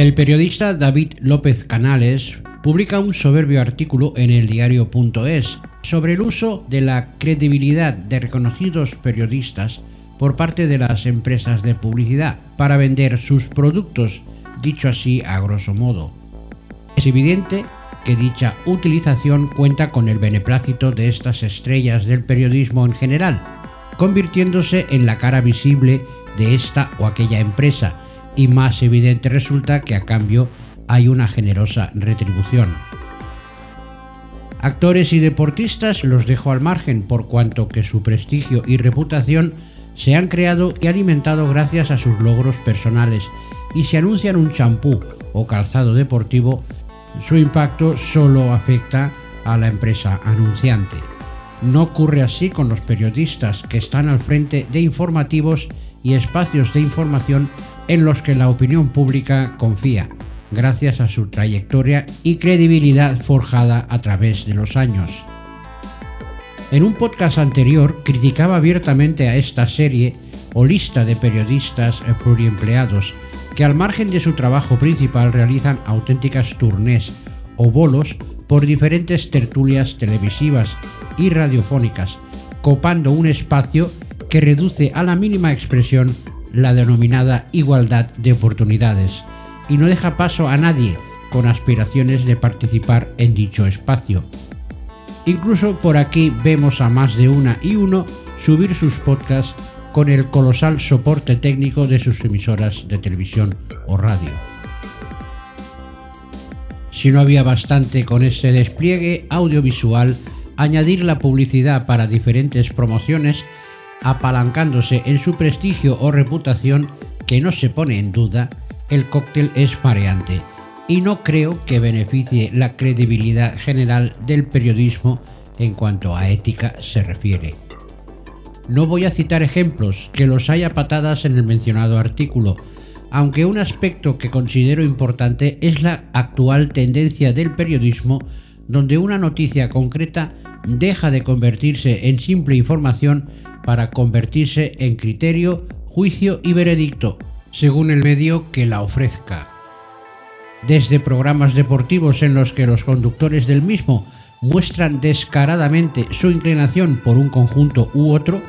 El periodista David López Canales publica un soberbio artículo en el diario.es sobre el uso de la credibilidad de reconocidos periodistas por parte de las empresas de publicidad para vender sus productos, dicho así a grosso modo. Es evidente que dicha utilización cuenta con el beneplácito de estas estrellas del periodismo en general, convirtiéndose en la cara visible de esta o aquella empresa, y más evidente resulta que a cambio hay una generosa retribución. Actores y deportistas los dejo al margen por cuanto que su prestigio y reputación se han creado y alimentado gracias a sus logros personales y si anuncian un champú o calzado deportivo, su impacto solo afecta a la empresa anunciante. No ocurre así con los periodistas que están al frente de informativos y espacios de información en los que la opinión pública confía, gracias a su trayectoria y credibilidad forjada a través de los años. En un podcast anterior criticaba abiertamente a esta serie o lista de periodistas pluriempleados que al margen de su trabajo principal realizan auténticas turnés o bolos por diferentes tertulias televisivas y radiofónicas, copando un espacio que reduce a la mínima expresión la denominada igualdad de oportunidades y no deja paso a nadie con aspiraciones de participar en dicho espacio. Incluso por aquí vemos a más de una y uno subir sus podcasts con el colosal soporte técnico de sus emisoras de televisión o radio. Si no había bastante con este despliegue audiovisual, añadir la publicidad para diferentes promociones, apalancándose en su prestigio o reputación, que no se pone en duda, el cóctel es mareante y no creo que beneficie la credibilidad general del periodismo en cuanto a ética se refiere. No voy a citar ejemplos, que los haya patadas en el mencionado artículo, aunque un aspecto que considero importante es la actual tendencia del periodismo donde una noticia concreta deja de convertirse en simple información para convertirse en criterio, juicio y veredicto, según el medio que la ofrezca. Desde programas deportivos en los que los conductores del mismo muestran descaradamente su inclinación por un conjunto u otro,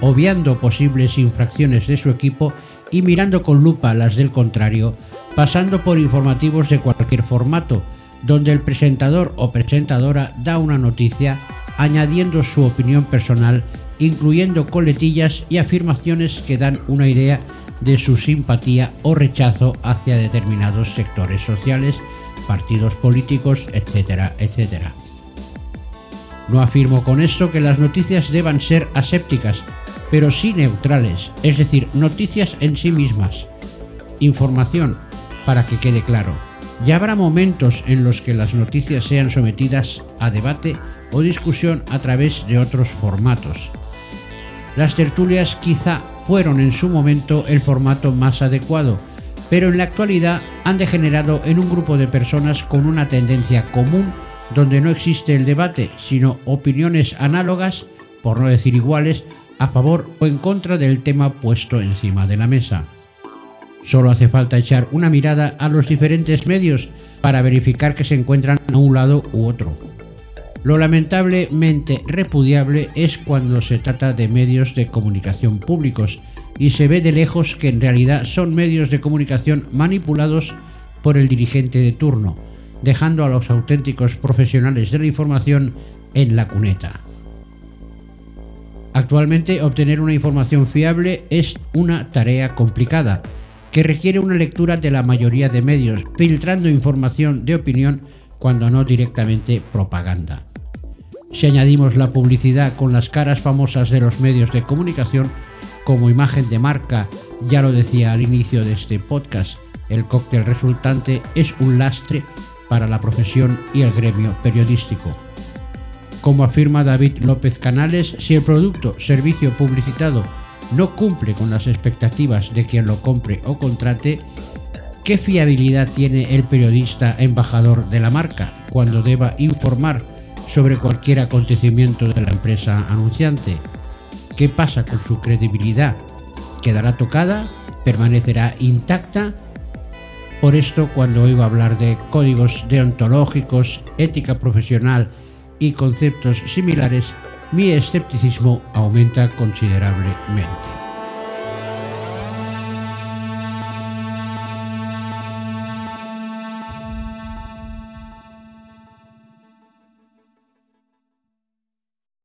obviando posibles infracciones de su equipo y mirando con lupa las del contrario, pasando por informativos de cualquier formato, donde el presentador o presentadora da una noticia añadiendo su opinión personal, incluyendo coletillas y afirmaciones que dan una idea de su simpatía o rechazo hacia determinados sectores sociales, partidos políticos, etcétera, etcétera. No afirmo con esto que las noticias deban ser asépticas, pero sí neutrales, es decir, noticias en sí mismas. Información, para que quede claro. Ya habrá momentos en los que las noticias sean sometidas a debate o discusión a través de otros formatos. Las tertulias quizá fueron en su momento el formato más adecuado, pero en la actualidad han degenerado en un grupo de personas con una tendencia común donde no existe el debate, sino opiniones análogas, por no decir iguales, a favor o en contra del tema puesto encima de la mesa. Solo hace falta echar una mirada a los diferentes medios para verificar que se encuentran a un lado u otro. Lo lamentablemente repudiable es cuando se trata de medios de comunicación públicos y se ve de lejos que en realidad son medios de comunicación manipulados por el dirigente de turno, dejando a los auténticos profesionales de la información en la cuneta. Actualmente obtener una información fiable es una tarea complicada, que requiere una lectura de la mayoría de medios, filtrando información de opinión cuando no directamente propaganda. Si añadimos la publicidad con las caras famosas de los medios de comunicación como imagen de marca, ya lo decía al inicio de este podcast, el cóctel resultante es un lastre para la profesión y el gremio periodístico. Como afirma David López Canales, si el producto, servicio publicitado no cumple con las expectativas de quien lo compre o contrate, ¿qué fiabilidad tiene el periodista embajador de la marca cuando deba informar sobre cualquier acontecimiento de la empresa anunciante. ¿Qué pasa con su credibilidad? ¿Quedará tocada? ¿Permanecerá intacta? Por esto, cuando oigo hablar de códigos deontológicos, ética profesional y conceptos similares, mi escepticismo aumenta considerablemente.